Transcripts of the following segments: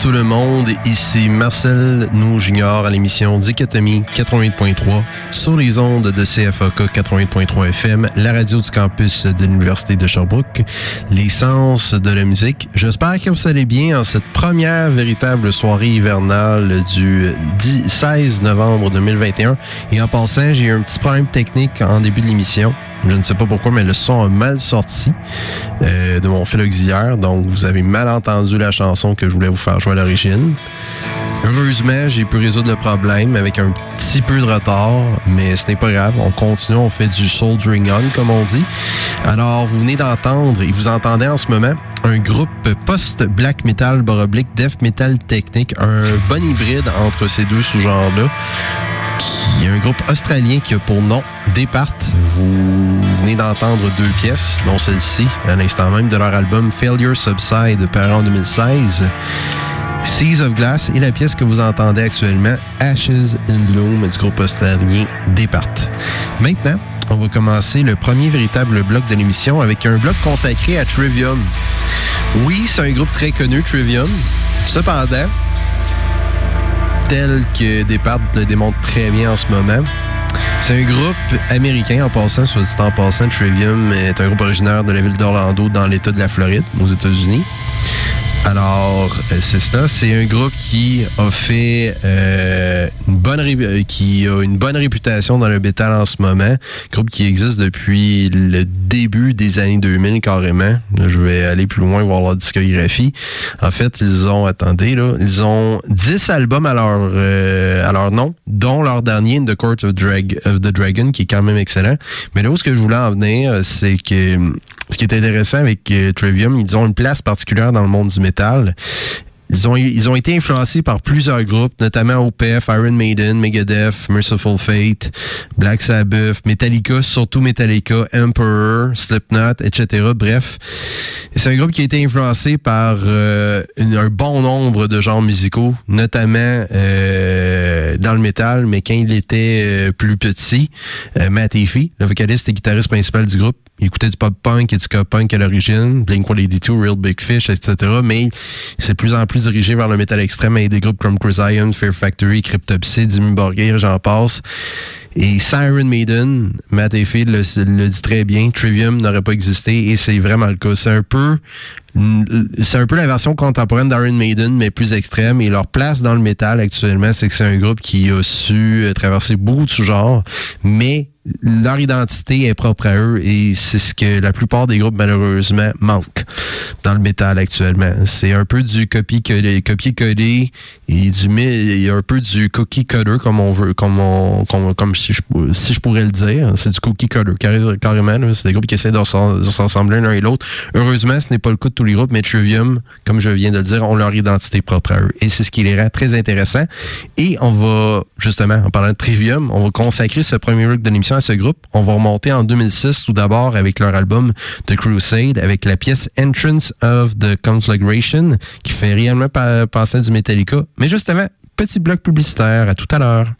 Tout le monde, ici Marcel Nou Junior à l'émission Dichotomie 88.3 sur les ondes de CFAK 88.3 FM, la radio du campus de l'Université de Sherbrooke, l'essence de la musique. J'espère que vous allez bien en cette première véritable soirée hivernale du 16 novembre 2021. Et en passant, j'ai eu un petit problème technique en début de l'émission. Je ne sais pas pourquoi, mais le son a mal sorti euh, de mon fil auxiliaire. Donc, vous avez mal entendu la chanson que je voulais vous faire jouer à l'origine. Heureusement, j'ai pu résoudre le problème avec un petit peu de retard, mais ce n'est pas grave. On continue, on fait du soldering on, comme on dit. Alors, vous venez d'entendre, et vous entendez en ce moment, un groupe post-black metal baroblique, death metal technique, un bon hybride entre ces deux sous-genres-là. Il y a un groupe australien qui a pour nom Depart. Vous venez d'entendre deux pièces, dont celle-ci, à l'instant même, de leur album Failure Subside, paru en 2016. Seas of Glass et la pièce que vous entendez actuellement, Ashes in Bloom, du groupe australien Depart. Maintenant, on va commencer le premier véritable bloc de l'émission avec un bloc consacré à Trivium. Oui, c'est un groupe très connu, Trivium. Cependant, tel que Depart le démontre très bien en ce moment. C'est un groupe américain en passant, soit dit en passant, Trivium est un groupe originaire de la ville d'Orlando dans l'État de la Floride, aux États-Unis. Alors, euh, c'est ça. C'est un groupe qui a fait euh, une bonne euh, qui a une bonne réputation dans le bétal en ce moment. Groupe qui existe depuis le début des années 2000 carrément. je vais aller plus loin voir leur discographie. En fait, ils ont attendez là, ils ont 10 albums à leur à leur nom, dont leur dernier the Court of, Drag, of the Dragon qui est quand même excellent. Mais là où ce que je voulais en venir, c'est que ce qui est intéressant avec Trivium, ils ont une place particulière dans le monde du métal ils ont, ils ont été influencés par plusieurs groupes, notamment OPF, Iron Maiden, Megadeth, Merciful Fate, Black Sabbath, Metallica, surtout Metallica, Emperor, Slipknot, etc. Bref, c'est un groupe qui a été influencé par euh, un bon nombre de genres musicaux, notamment euh, dans le métal, mais quand il était euh, plus petit, Matt Effie, le vocaliste et guitariste principal du groupe, il écoutait du pop-punk et du ska-punk à l'origine, Blink-182, Real Big Fish, etc. Mais il s'est de plus en plus dirigé vers le métal extrême avec des groupes comme Chrysian, Fear Factory, Cryptopsy, Dimmu Borgir, j'en passe. Et Siren Maiden, Matt Effie le, le dit très bien, Trivium n'aurait pas existé et c'est vraiment le cas. C'est un peu c'est un peu la version contemporaine d'Iron Maiden, mais plus extrême. Et leur place dans le métal actuellement, c'est que c'est un groupe qui a su traverser beaucoup de sous-genres, mais leur identité est propre à eux et c'est ce que la plupart des groupes malheureusement manquent dans le métal actuellement. C'est un peu du copier-coller et du un peu du cookie cutter comme on veut comme on comme, si je si pourrais le dire, c'est du cookie cutter carrément, c'est des groupes qui essaient de s'assembler l'un et l'autre. Heureusement, ce n'est pas le cas de tous les groupes, mais Trivium, comme je viens de le dire, ont leur identité propre à eux et c'est ce qui les rend très intéressants et on va justement en parlant de Trivium, on va consacrer ce premier look de l'émission à ce groupe. On va remonter en 2006 tout d'abord avec leur album The Crusade, avec la pièce Entrance of the Conflagration, qui fait réellement penser du Metallica. Mais justement, petit bloc publicitaire. À tout à l'heure.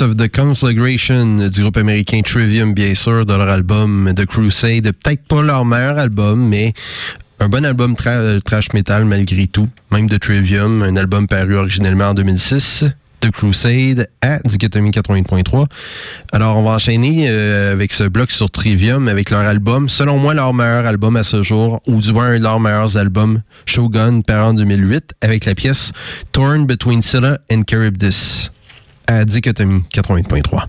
Of the Conflagration du groupe américain Trivium, bien sûr, de leur album The Crusade. Peut-être pas leur meilleur album, mais un bon album trash metal malgré tout. Même de Trivium, un album paru originellement en 2006. The Crusade à Dichotomie 80.3. Alors, on va enchaîner euh, avec ce bloc sur Trivium, avec leur album, selon moi, leur meilleur album à ce jour, ou du moins leur meilleur album, Shogun, par en 2008, avec la pièce Torn Between Scylla and Charybdis à Dichotomie 80.3.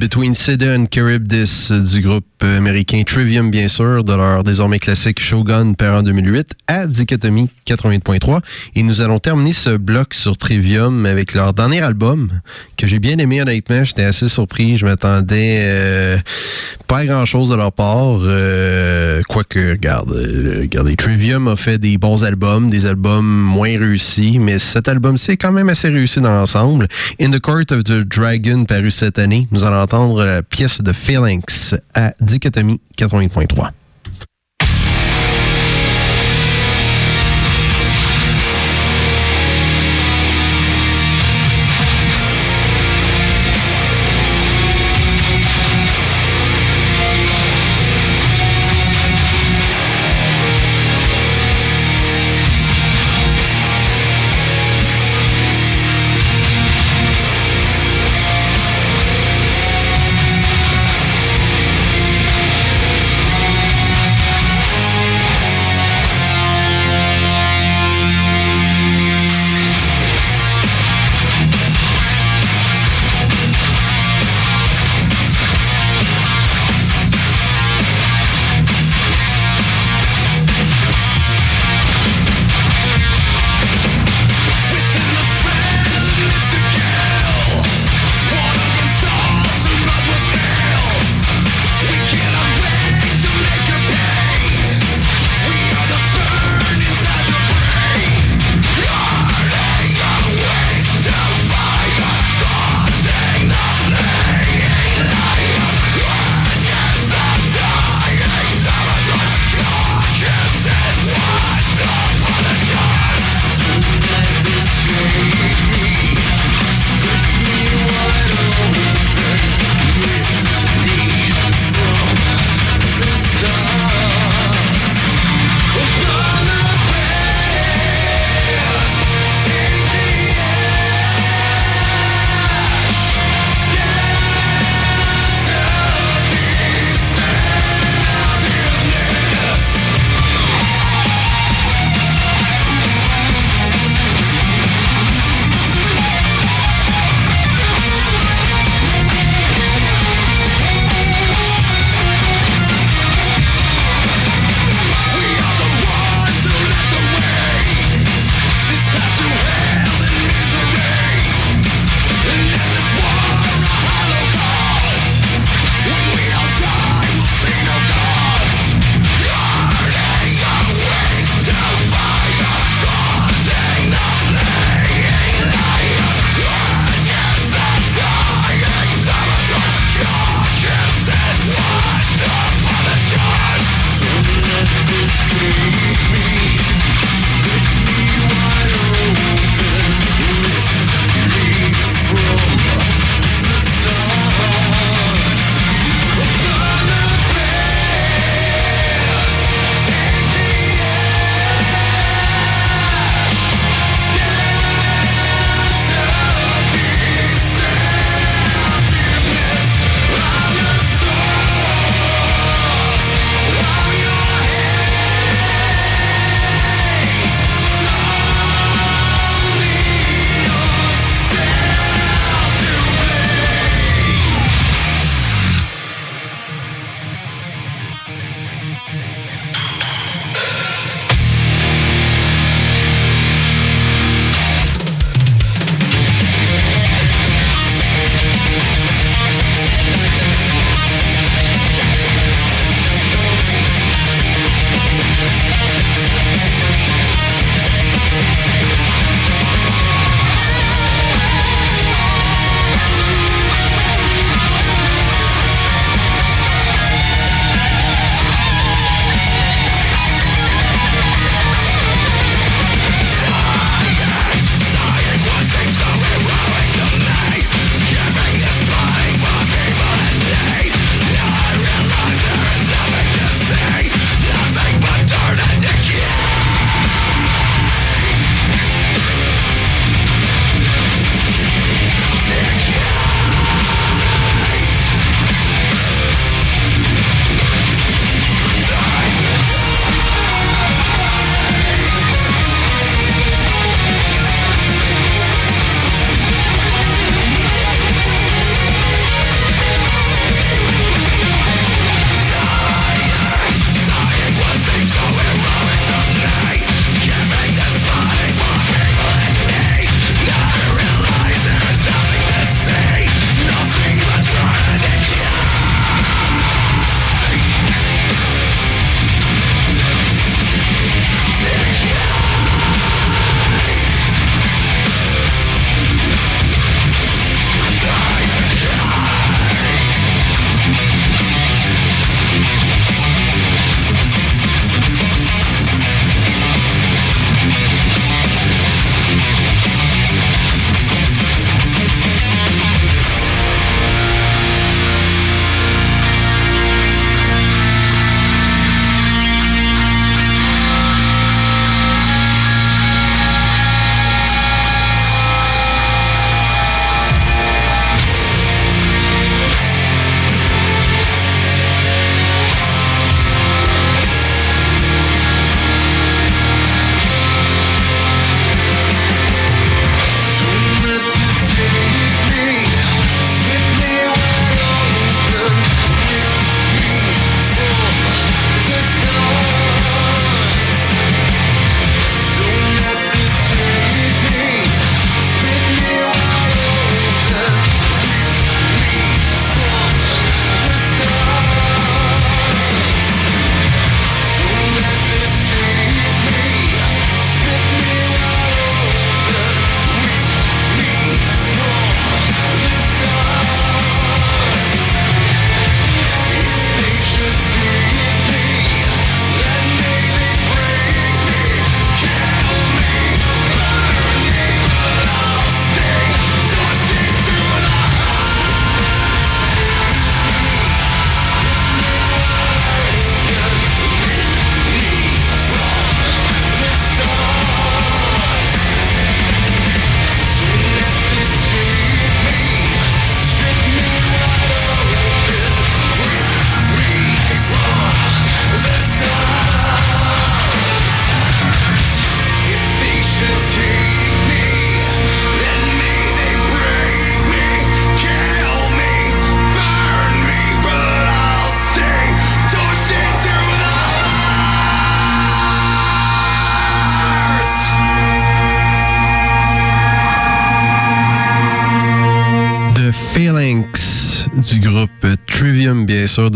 Between Seda and Charybdis du uh, groupe américain Trivium, bien sûr, de leur désormais classique Shogun paru en 2008 à Dichotomie 88.3. Et nous allons terminer ce bloc sur Trivium avec leur dernier album que j'ai bien aimé honnêtement. J'étais assez surpris. Je m'attendais euh, pas à grand chose de leur part. Euh, Quoique, regarde, euh, regardez, Trivium a fait des bons albums, des albums moins réussis, mais cet album-ci est quand même assez réussi dans l'ensemble. In the Court of the Dragon, paru cette année, nous allons entendre la pièce de Phalanx à dit que 88.3.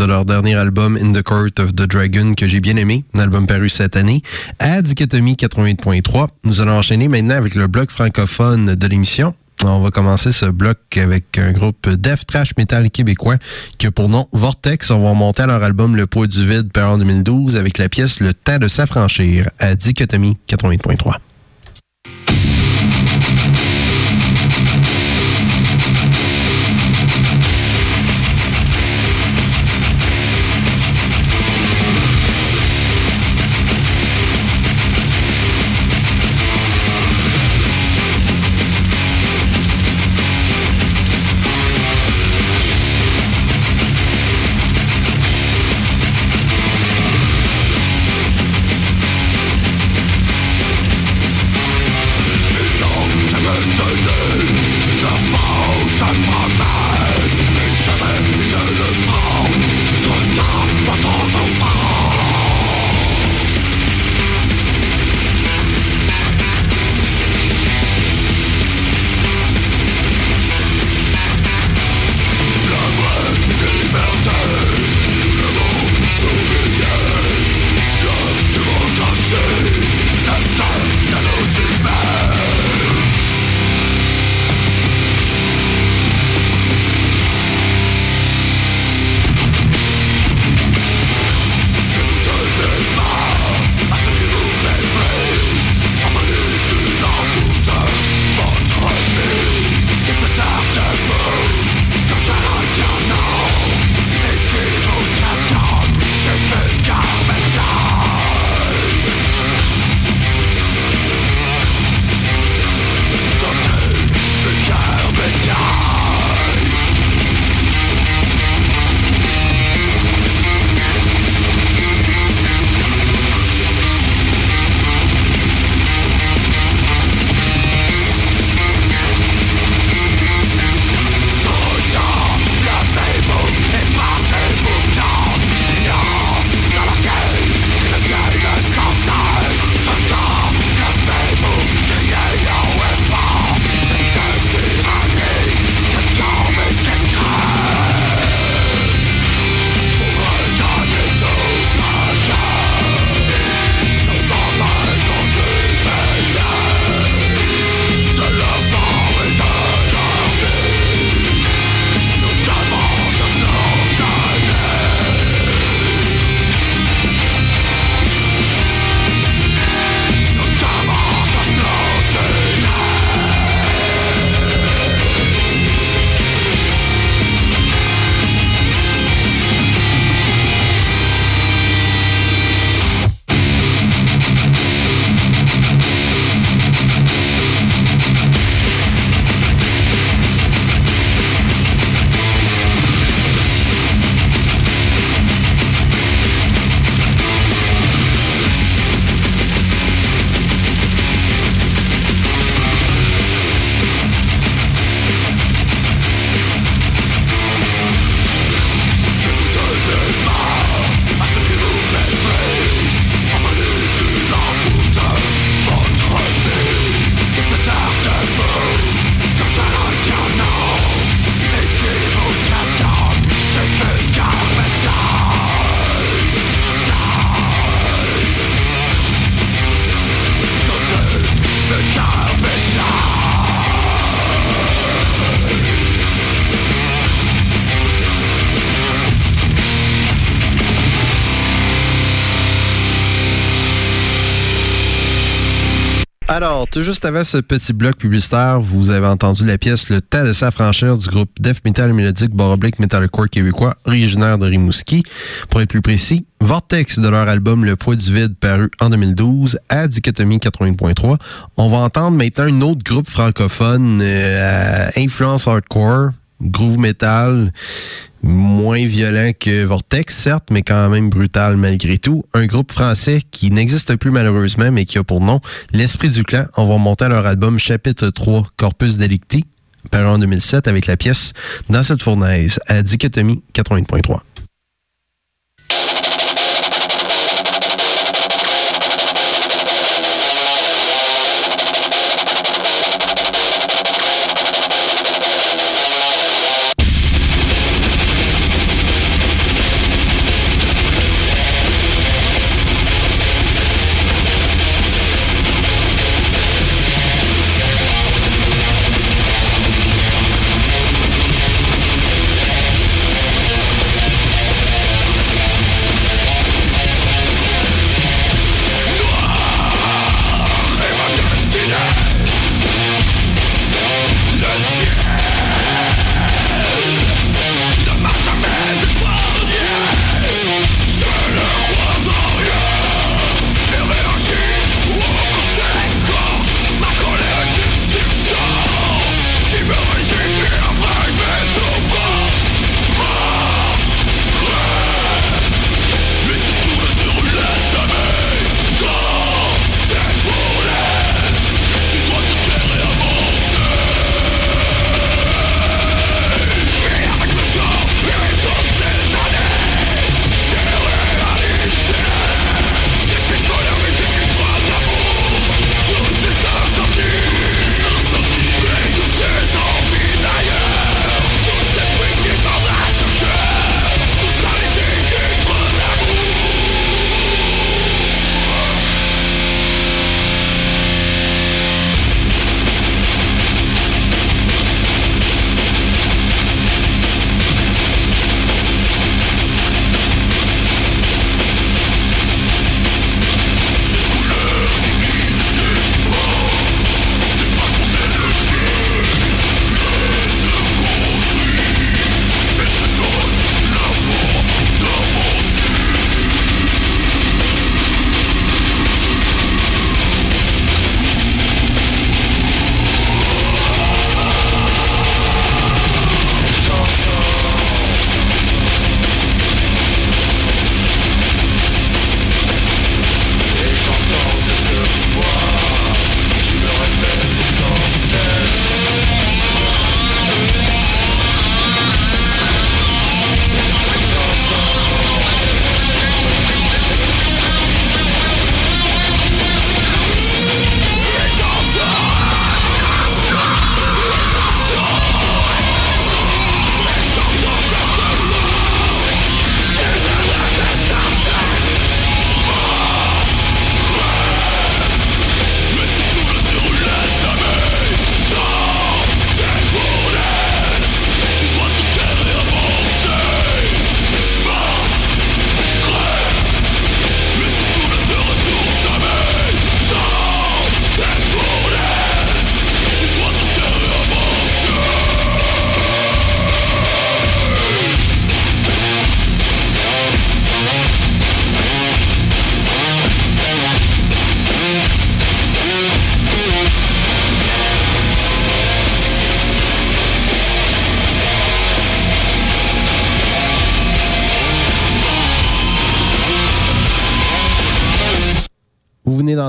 de leur dernier album In the Court of the Dragon, que j'ai bien aimé, un album paru cette année, à Dichotomie 88.3. Nous allons enchaîner maintenant avec le bloc francophone de l'émission. On va commencer ce bloc avec un groupe Def Trash Metal québécois qui a pour nom Vortex. On va remonter à leur album Le poids du vide, par en 2012, avec la pièce Le temps de s'affranchir à Dichotomie 88.3. tout juste avant ce petit bloc publicitaire, vous avez entendu la pièce Le temps de s'affranchir du groupe Def Metal mélodique Boroblick Metalcore québécois, originaire de Rimouski. Pour être plus précis, Vortex de leur album Le poids du vide paru en 2012 à Dichotomie 80.3. On va entendre maintenant un autre groupe francophone euh, influence hardcore, groove metal moins violent que Vortex, certes, mais quand même brutal malgré tout. Un groupe français qui n'existe plus malheureusement, mais qui a pour nom L'Esprit du Clan. On va monter leur album Chapitre 3, Corpus Delicti, paru en 2007 avec la pièce Dans cette fournaise à Dichotomie 80.3.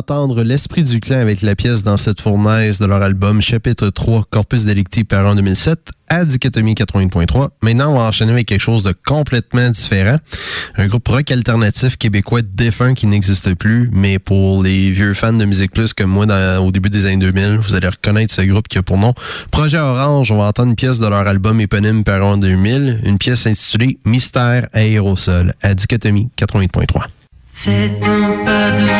d'entendre l'esprit du clan avec la pièce dans cette fournaise de leur album chapitre 3 Corpus Delicti par en 2007 à Dichotomie 80.3. Maintenant, on va enchaîner avec quelque chose de complètement différent. Un groupe rock alternatif québécois défunt qui n'existe plus, mais pour les vieux fans de Musique Plus comme moi au début des années 2000, vous allez reconnaître ce groupe qui a pour nom Projet Orange. On va entendre une pièce de leur album éponyme par an 2000, une pièce intitulée Mystère aérosol à Dichotomie 80.3. Faites un pas devant,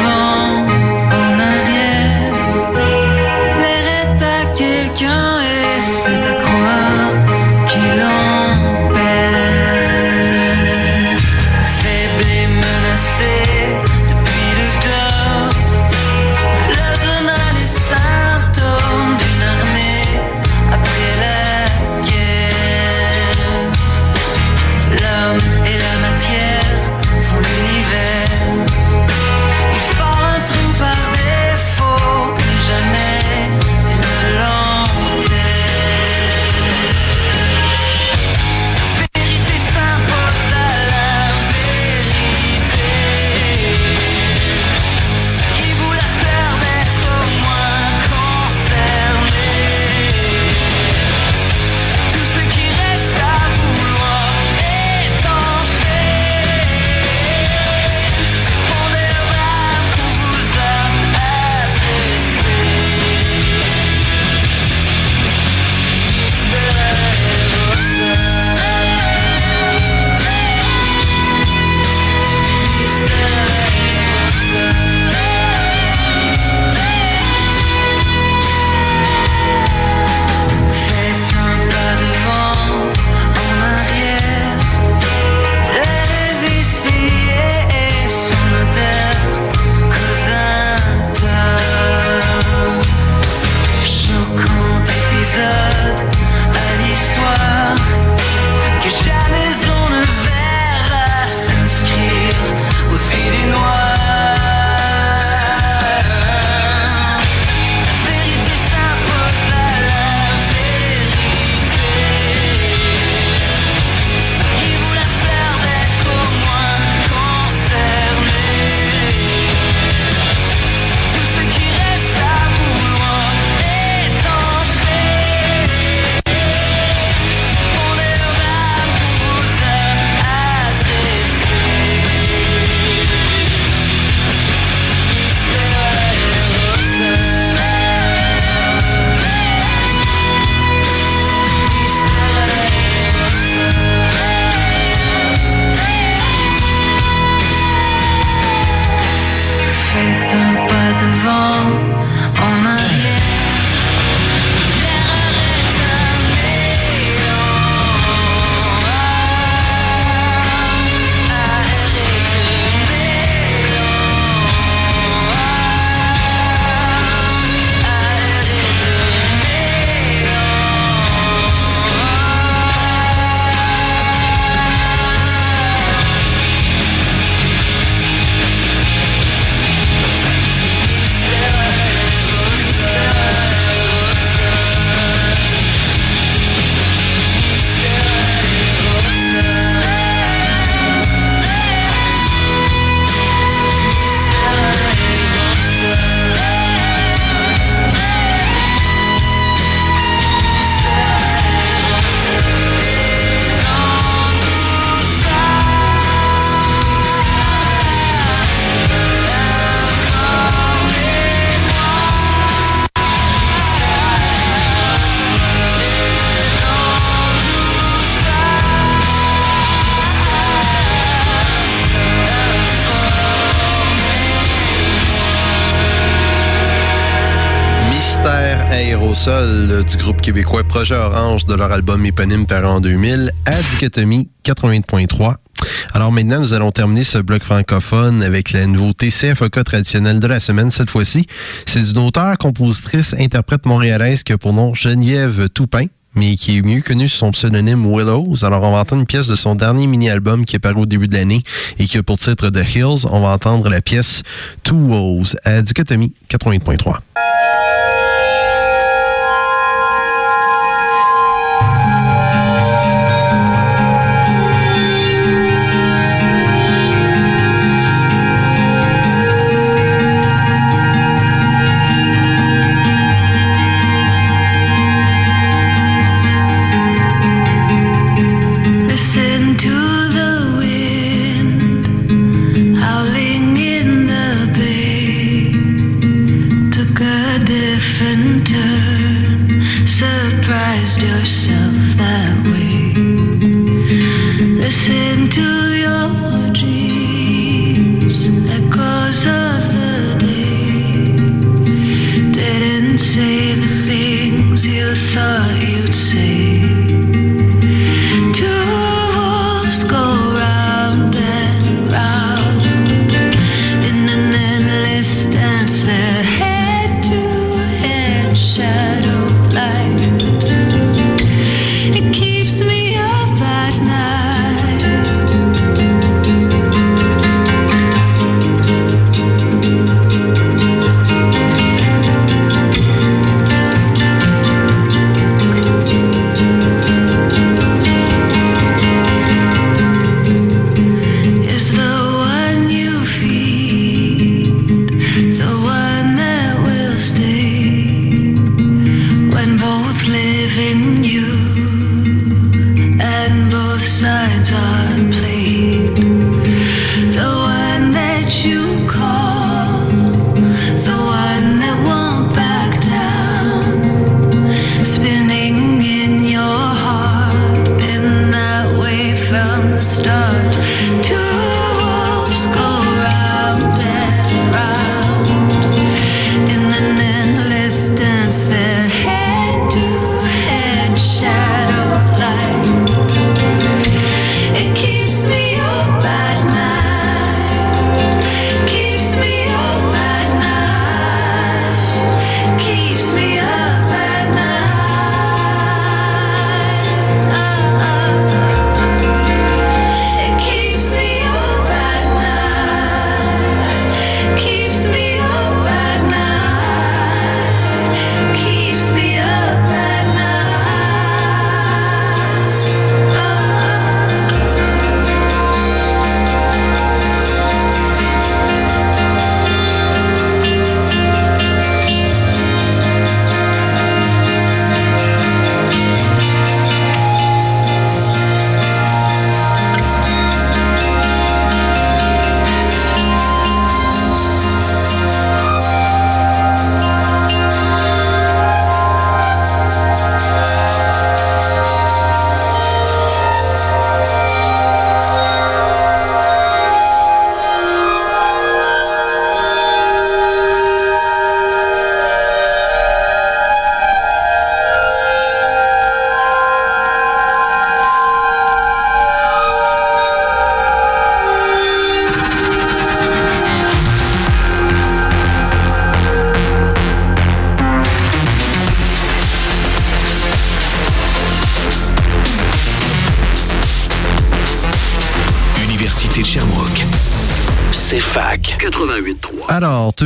euh, du groupe québécois Projet Orange de leur album éponyme par en 2000 à Dichotomie 80.3. Alors maintenant, nous allons terminer ce bloc francophone avec la nouveauté CFOK traditionnelle de la semaine cette fois-ci. C'est d'une auteure, compositrice, interprète montréalaise qui a pour nom Geneviève Toupin mais qui est mieux connue sous son pseudonyme Willows. Alors, on va entendre une pièce de son dernier mini-album qui est paru au début de l'année et qui a pour titre The Hills. On va entendre la pièce Two Woes à Dichotomie 88.3.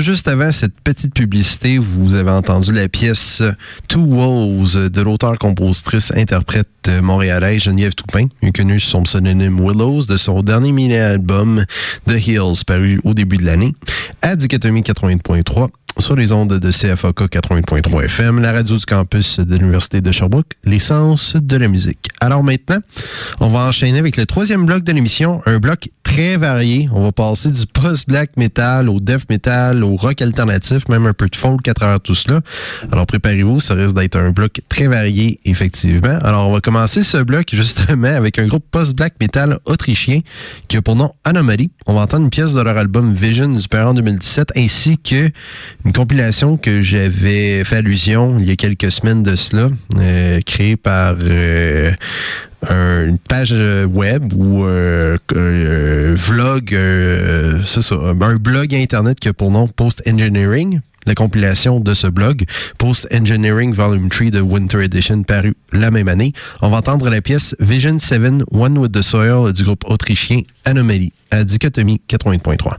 juste avant cette petite publicité, vous avez entendu la pièce Two Woes de l'auteur-compositrice-interprète montréalaise Geneviève Toupin, connue sous son pseudonyme Willows, de son dernier mini-album The Hills, paru au début de l'année, à Dichotomie 80.3 sur les ondes de CFAK 80.3 FM, la radio du campus de l'Université de Sherbrooke, l'essence de la musique. Alors maintenant, on va enchaîner avec le troisième bloc de l'émission, un bloc très varié. On va passer du post-black metal au death metal, au rock alternatif, même un peu de folk à travers tout cela. Alors préparez-vous, ça risque d'être un bloc très varié, effectivement. Alors on va commencer ce bloc justement avec un groupe post-black metal autrichien qui a pour nom Anomaly. On va entendre une pièce de leur album Vision du en 2017 ainsi que une compilation que j'avais fait allusion il y a quelques semaines de cela, euh, créée par euh, un- une page euh, web ou euh, un vlog, euh, ça, un blog internet qui a pour nom Post Engineering. La compilation de ce blog, Post Engineering Volume 3 de Winter Edition, paru la même année. On va entendre la pièce Vision 7 One with the Soil du groupe autrichien Anomaly à Dichotomie 80.3.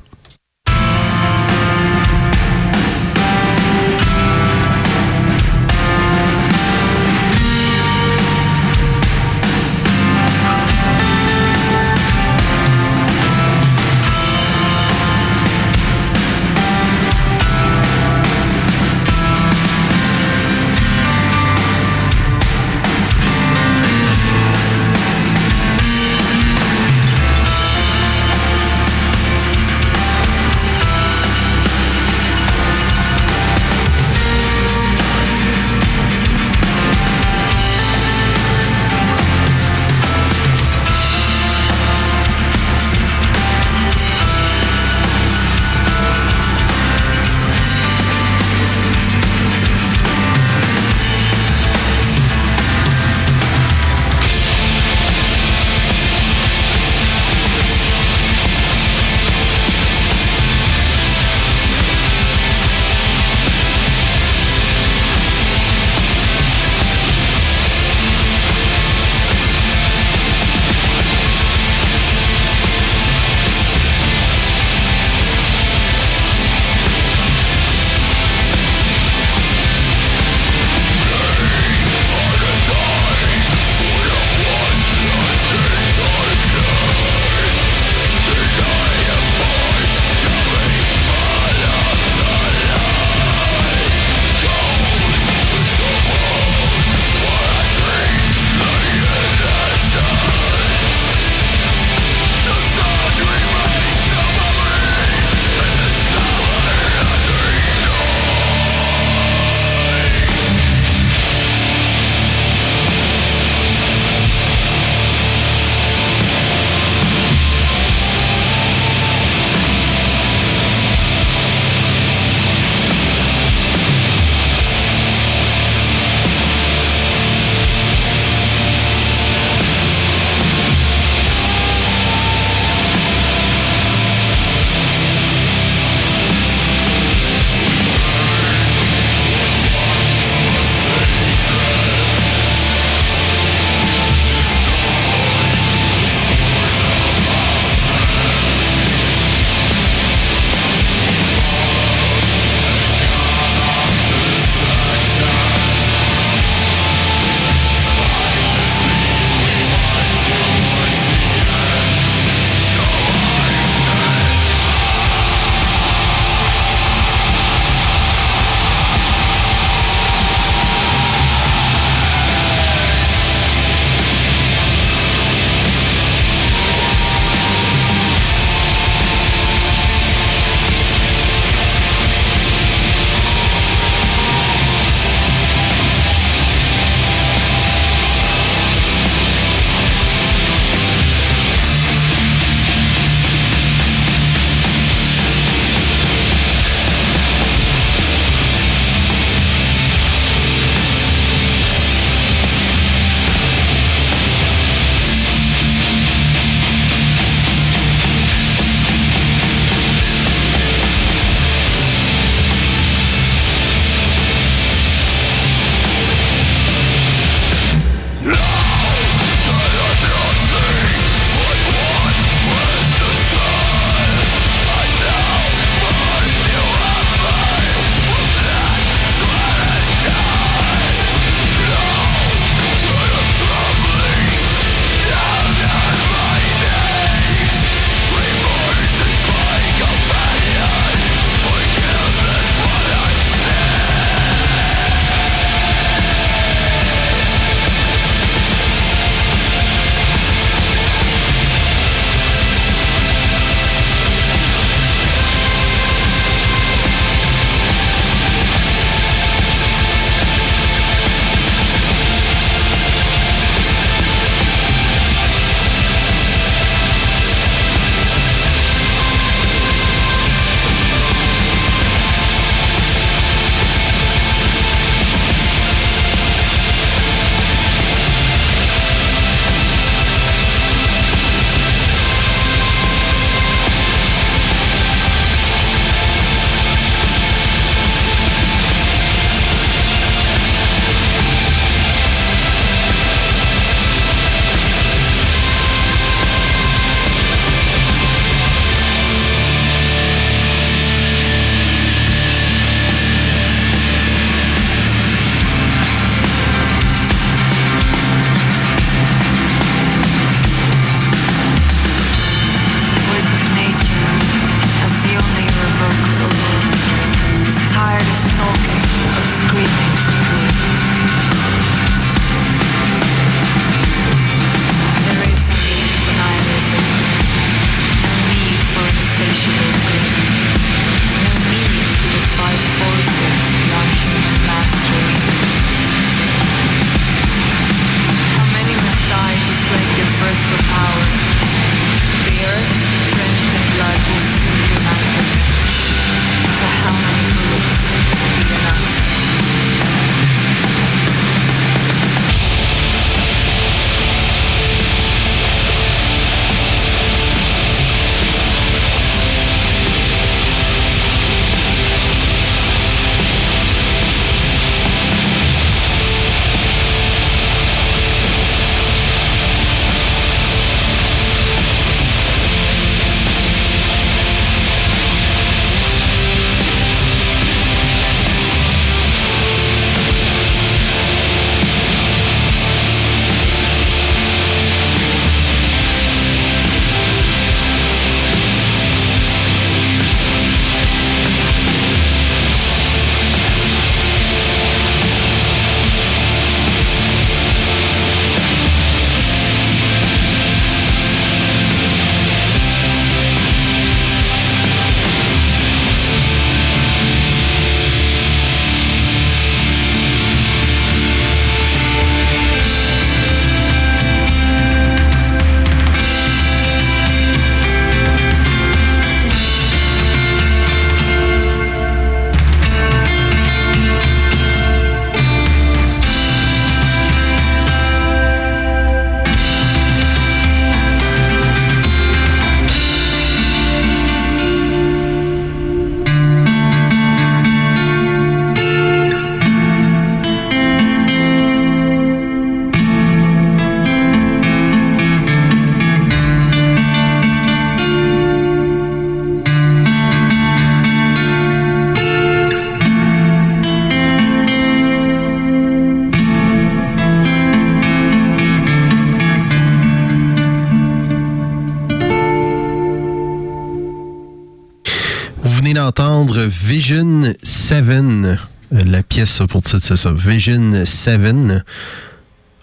pour titre, c'est ça. Vision 7.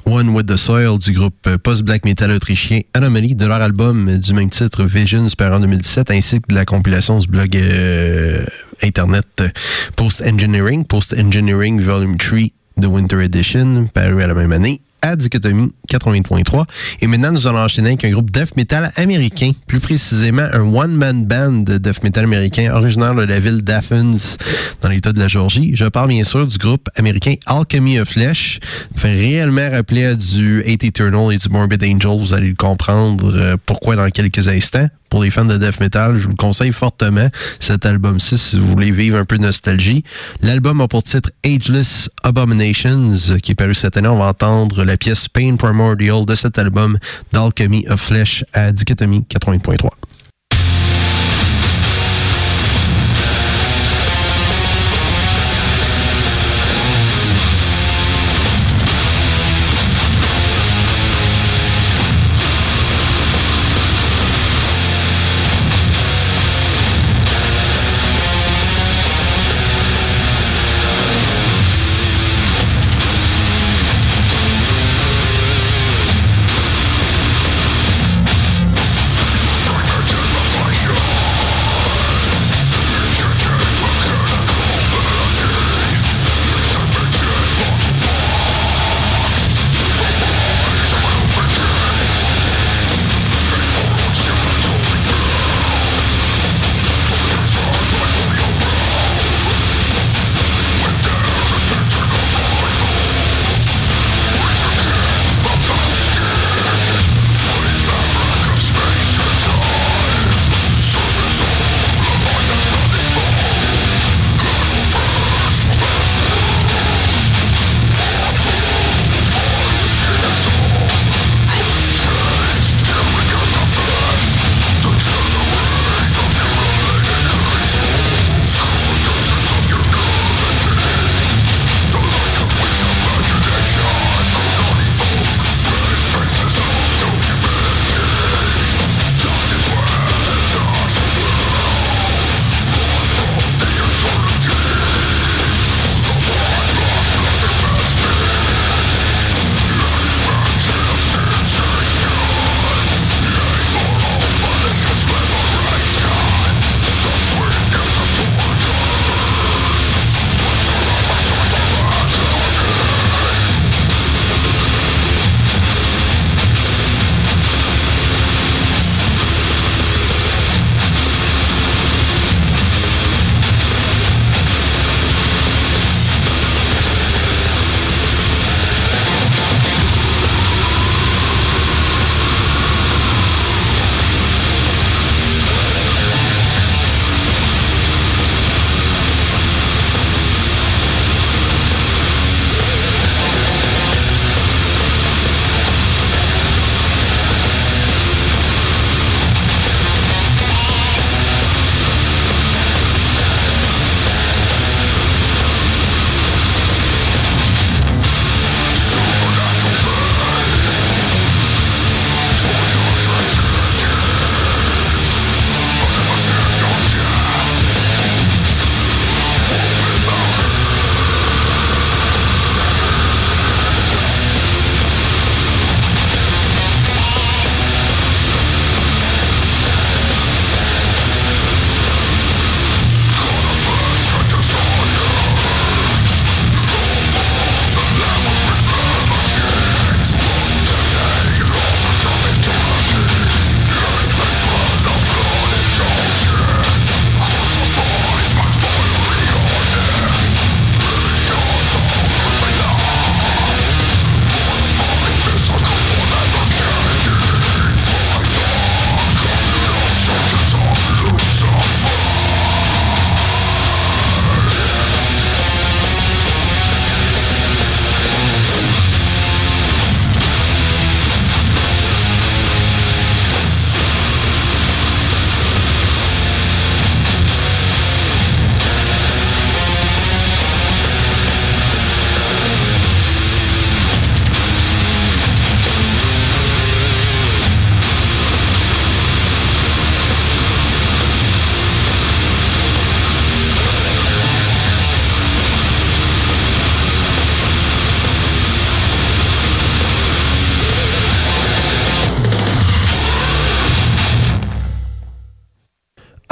One with the Soil du groupe post-black metal autrichien Anomaly de leur album du même titre Visions par en 2017 ainsi que de la compilation du blog euh, internet Post Engineering, Post Engineering Volume 3 de Winter Edition paru à la même année à Dichotomie 80.3. Et maintenant, nous allons enchaîner avec un groupe death metal américain, plus précisément un one-man band de death metal américain originaire de la ville d'Athens, dans l'État de la Georgie. Je parle bien sûr du groupe américain Alchemy of Flesh. fait réellement rappeler du Hate Eternal et du Morbid Angel. Vous allez le comprendre euh, pourquoi dans quelques instants pour les fans de death metal, je vous le conseille fortement, cet album-ci, si vous voulez vivre un peu de nostalgie. L'album a pour titre Ageless Abominations, qui est paru cette année. On va entendre la pièce Pain Primordial de cet album d'Alchemy of Flesh à Dichotomie 80.3.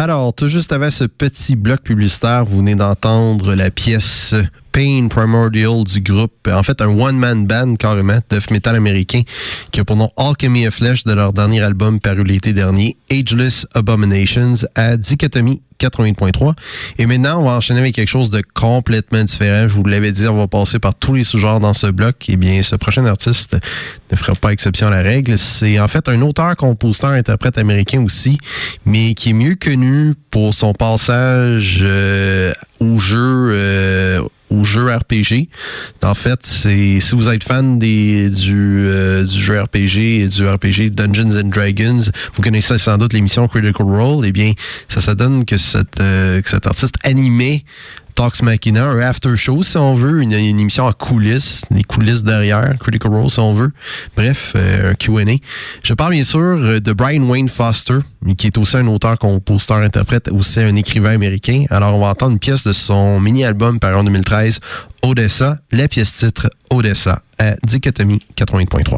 Alors, tout juste avant ce petit bloc publicitaire, vous venez d'entendre la pièce Pain Primordial du groupe. En fait, un one-man band carrément, death metal américain, qui a pour nom Alchemy of Flesh de leur dernier album paru l'été dernier, Ageless Abominations, à Dichotomie 80.3. Et maintenant, on va enchaîner avec quelque chose de complètement différent. Je vous l'avais dit, on va passer par tous les sous-genres dans ce bloc. Eh bien, ce prochain artiste ne fera pas exception à la règle. C'est en fait un auteur, compositeur, interprète américain aussi, mais qui est mieux connu pour son passage euh, au jeu euh, au jeu RPG. En fait, c'est si vous êtes fan des, du, euh, jeu RPG et du RPG Dungeons and Dragons, vous connaissez sans doute l'émission Critical Role, eh bien, ça, ça donne que, cette, euh, que cet artiste animé Talks Machina, un after show si on veut, une, émission en coulisses, les coulisses derrière, Critical Role si on veut. Bref, euh, Q&A. Je parle bien sûr euh, de Brian Wayne Foster, qui est aussi un auteur, compositeur, interprète, aussi un écrivain américain. Alors on va entendre une pièce de son mini-album paru en 2013, Odessa, la pièce titre Odessa à Dichotomie 80.3.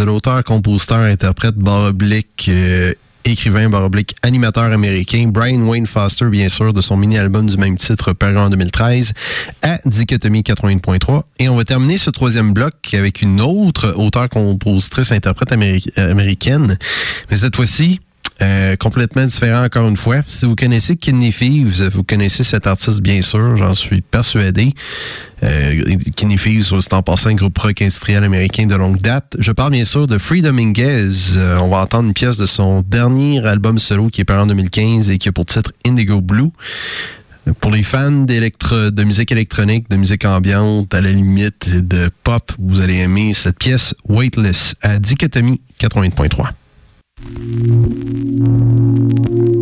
de l'auteur, compositeur, interprète, barre oblique, euh, écrivain, barre oblique, animateur américain, Brian Wayne Foster, bien sûr, de son mini-album du même titre paru en 2013, à Dichotomie 80.3. Et on va terminer ce troisième bloc avec une autre auteure, compositrice, interprète américaine. Mais cette fois-ci, euh, complètement différent encore une fois. Si vous connaissez Kidney Thieves, vous connaissez cet artiste bien sûr, j'en suis persuadé. Euh, Kidney Thieves, c'est en passant un groupe rock industriel américain de longue date. Je parle bien sûr de Free Dominguez. Euh, on va entendre une pièce de son dernier album solo qui est paru en 2015 et qui a pour titre Indigo Blue. Pour les fans de musique électronique, de musique ambiante, à la limite de pop, vous allez aimer cette pièce Weightless à Dichotomie 80.3. thank you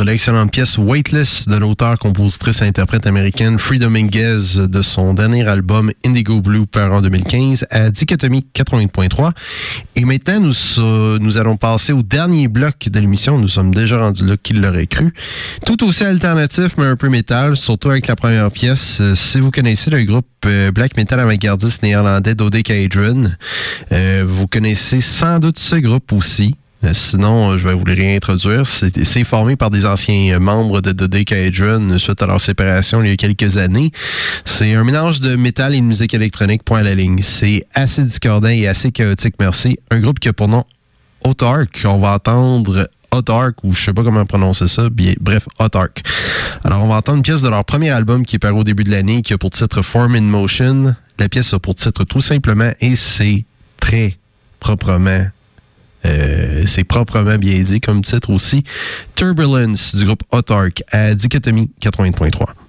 entendre l'excellente pièce Weightless de l'auteur, compositrice et interprète américaine Free Dominguez de son dernier album Indigo Blue par en 2015 à Dichotomie 80.3. Et maintenant, nous, nous allons passer au dernier bloc de l'émission. Nous sommes déjà rendus là, qu'il l'aurait cru. Tout aussi alternatif, mais un peu métal, surtout avec la première pièce. Si vous connaissez le groupe euh, black metal avant-gardiste néerlandais Dodecahedron, euh, vous connaissez sans doute ce groupe aussi. Euh, sinon, je vais vous le réintroduire. C'est formé par des anciens membres de Dodecahedron suite à leur séparation il y a quelques années. C'est un mélange de métal et de musique électronique, point à la ligne. C'est assez discordant et assez chaotique, merci. Un groupe qui a pour nom Autark. On va entendre Autark, ou je sais pas comment prononcer ça. Bref, Autark. Alors, on va entendre une pièce de leur premier album qui est paru au début de l'année, qui a pour titre Form in Motion. La pièce a pour titre tout simplement, et c'est très proprement euh, c'est proprement bien dit comme titre aussi. Turbulence du groupe Autark à Dichotomie 80.3.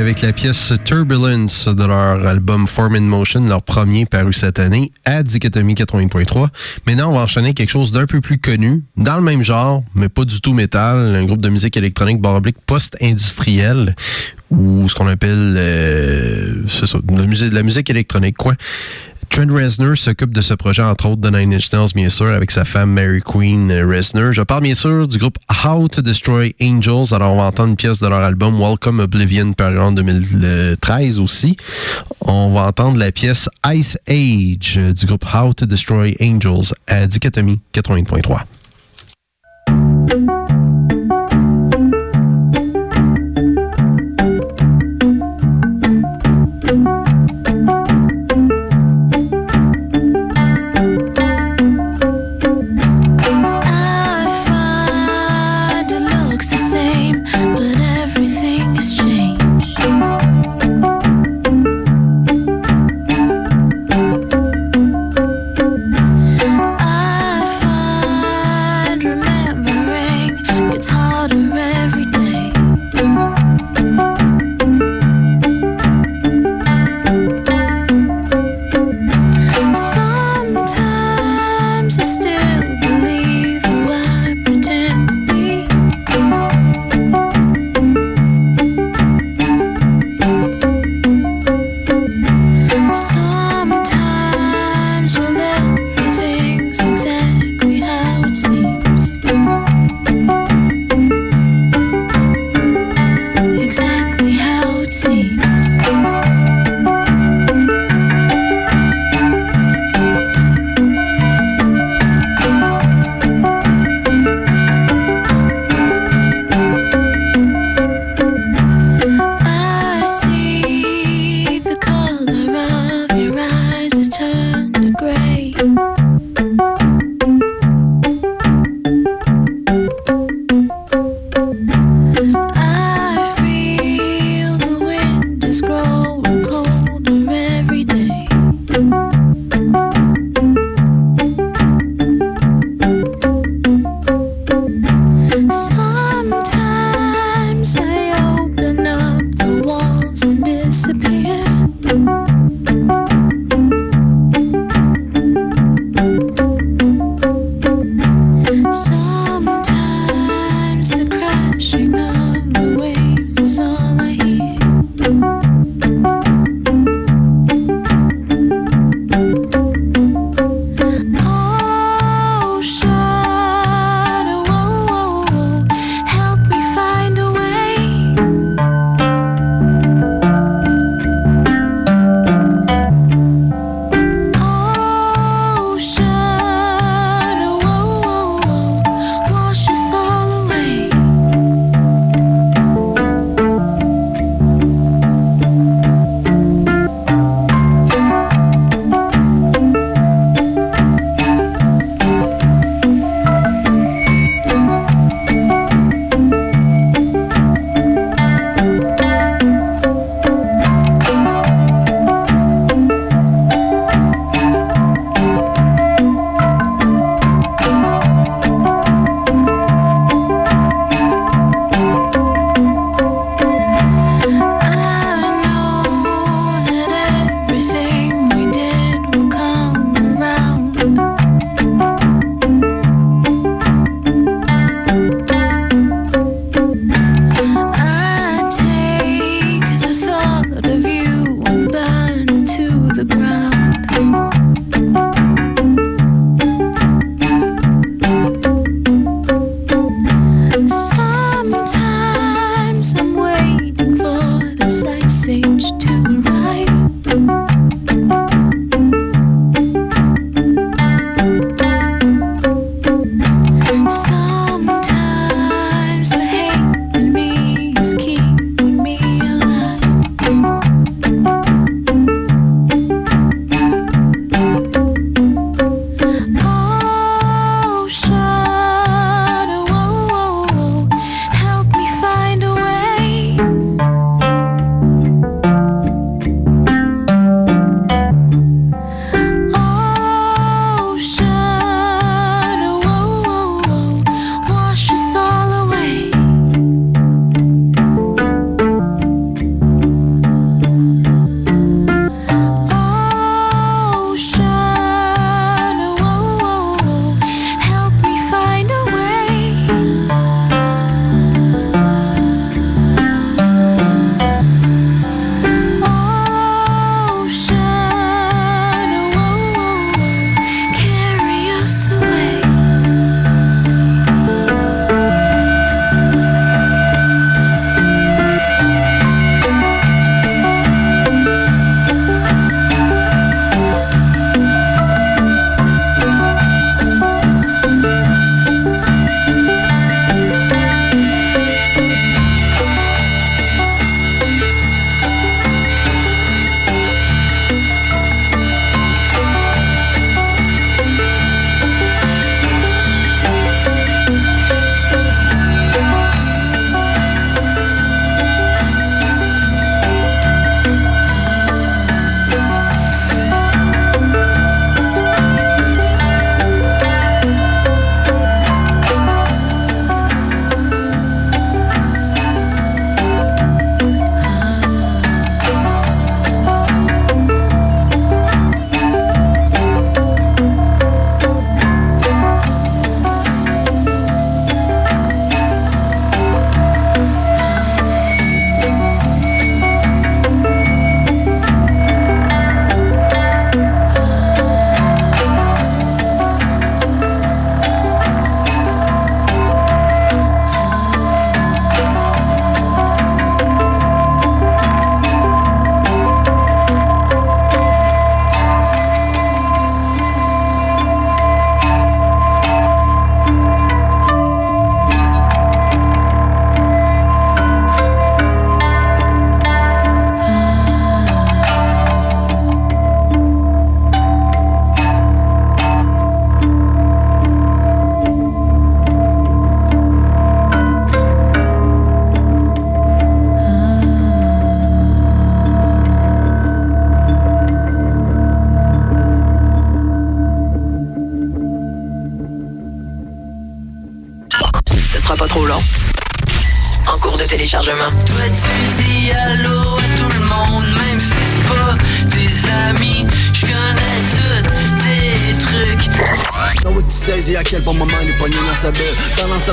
avec la pièce Turbulence de leur album Form in Motion, leur premier paru cette année à Dichotomie 80.3. Maintenant, on va enchaîner quelque chose d'un peu plus connu, dans le même genre, mais pas du tout métal, un groupe de musique électronique barre post-industriel ou ce qu'on appelle euh, ça, la musique, la musique électronique, quoi. Trent Reznor s'occupe de ce projet, entre autres, de Nine Inch Nails, bien sûr, avec sa femme Mary Queen Reznor. Je parle bien sûr du groupe How to Destroy Angels. Alors, on va entendre une pièce de leur album Welcome Oblivion, paru en 2013 aussi. On va entendre la pièce Ice Age du groupe How to Destroy Angels à Dichotomie 80.3.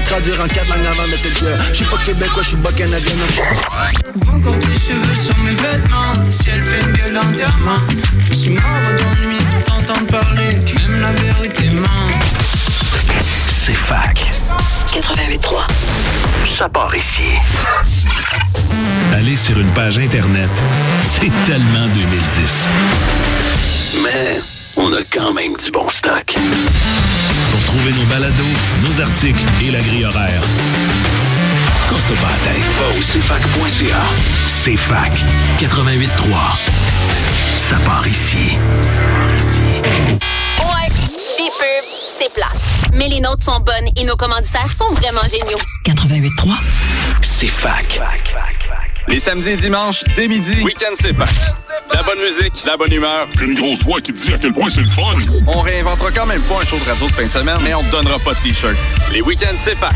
traduire en quatre langues avant de te dire. Je suis pas québécois, je suis pas canadien, non, j'suis- et la grille horaire. Casse-toi pas la tête. Va au cfac.ca. C'est fac 88.3. Ça part ici. Ouais, des pubs, c'est plat. Mais les nôtres sont bonnes et nos commanditaires sont vraiment géniaux. 88.3. C'est fac. Les samedis et dimanches, dès midi, Week-end c'est fac. La bonne musique, la bonne humeur. J'ai une grosse voix qui te dit à quel point c'est le fun. On réinventera quand même pas un show de radio de fin de semaine, mais on te donnera pas de t-shirt. Les week-ends c'est fac.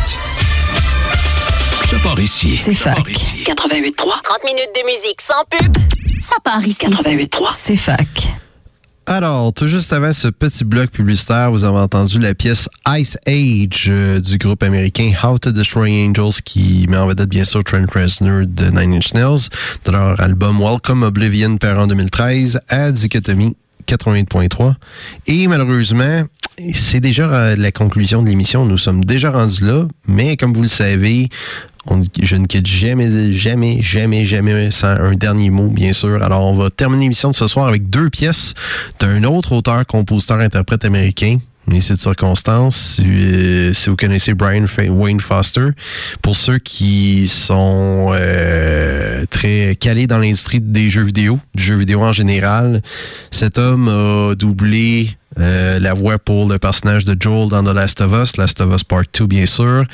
Ça part ici. C'est fac. part ici. 88.3. 30 minutes de musique sans pub, ça part ici. 88.3. C'est fac. Alors, tout juste avant ce petit bloc publicitaire, vous avez entendu la pièce Ice Age euh, du groupe américain How to Destroy Angels qui met en vedette bien sûr Trent Reznor de Nine Inch Nails de leur album Welcome Oblivion par en 2013 à Dichotomie 88.3. Et malheureusement, c'est déjà euh, la conclusion de l'émission. Nous sommes déjà rendus là, mais comme vous le savez, je ne quitte jamais, jamais, jamais, jamais sans un dernier mot, bien sûr. Alors, on va terminer l'émission de ce soir avec deux pièces d'un autre auteur, compositeur, interprète américain. C'est de circonstance. Si, euh, si vous connaissez Brian Wayne Foster, pour ceux qui sont euh, très calés dans l'industrie des jeux vidéo, du jeu vidéo en général, cet homme a doublé euh, la voix pour le personnage de Joel dans The Last of Us, Last of Us Part 2 bien sûr.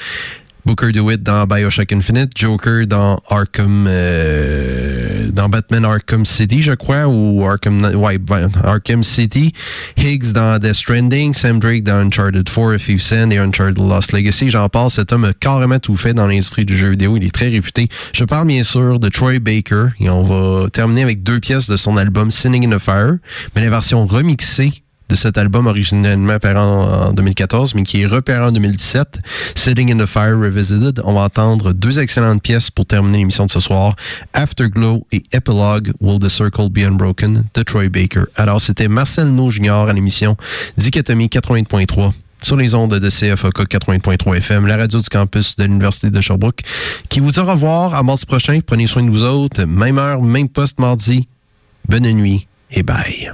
Booker DeWitt dans Bioshock Infinite, Joker dans Arkham, euh, dans Batman Arkham City, je crois, ou Arkham, ouais, ben, Arkham City, Higgs dans Death Stranding, Sam Drake dans Uncharted 4, If You Send et Uncharted Lost Legacy. J'en parle, cet homme a carrément tout fait dans l'industrie du jeu vidéo. Il est très réputé. Je parle bien sûr de Troy Baker et on va terminer avec deux pièces de son album Sinning in the Fire, mais la version remixée de cet album originellement paru en, en 2014, mais qui est repéré en 2017, Sitting in the Fire Revisited. On va entendre deux excellentes pièces pour terminer l'émission de ce soir, Afterglow et Epilogue, Will the Circle Be Unbroken, de Troy Baker. Alors, c'était Marcel No Junior à l'émission Dichotomie 80.3 sur les ondes de CFOK 80.3 FM, la radio du campus de l'Université de Sherbrooke, qui vous au revoir à mardi prochain. Prenez soin de vous autres. Même heure, même poste mardi. Bonne nuit et bye.